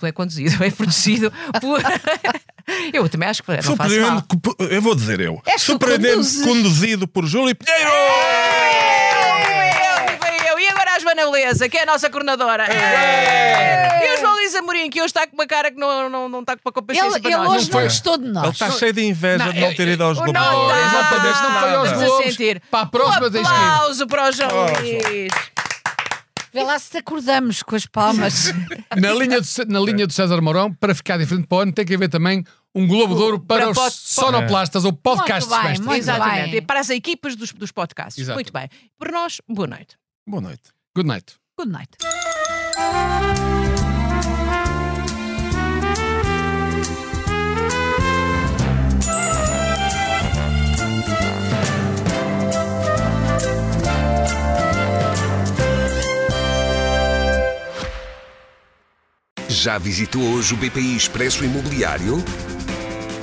não é conduzido, é produzido por. eu também acho que não faço mal. Eu vou dizer eu. Tu Surpreendente conduzido por Júlio Pinheiro! E a Joana Beleza, que é a nossa coordenadora. E o João Luís Amorim, que hoje está com uma cara que não, não, não está com uma competência Ele, para ele nós. hoje não foi. gostou de Ele nós. está cheio de inveja Não, de não ter ido aos Globos. não. Exatamente, não foi aos a Globos. Para a próxima um aplauso para o João Luís. Vê lá se te acordamos com as palmas. Na linha, na linha do César Mourão, para ficar diferente para o ano, tem que haver também um Globo de Ouro para, Para os pod- sonoplastas ou podcasts Muito bem, muito Exatamente. bem. E para as equipas dos, dos podcasts. Exato. Muito bem. Por nós, boa noite. Boa noite. Good night. Good night. Já visitou hoje o BPI Expresso Imobiliário?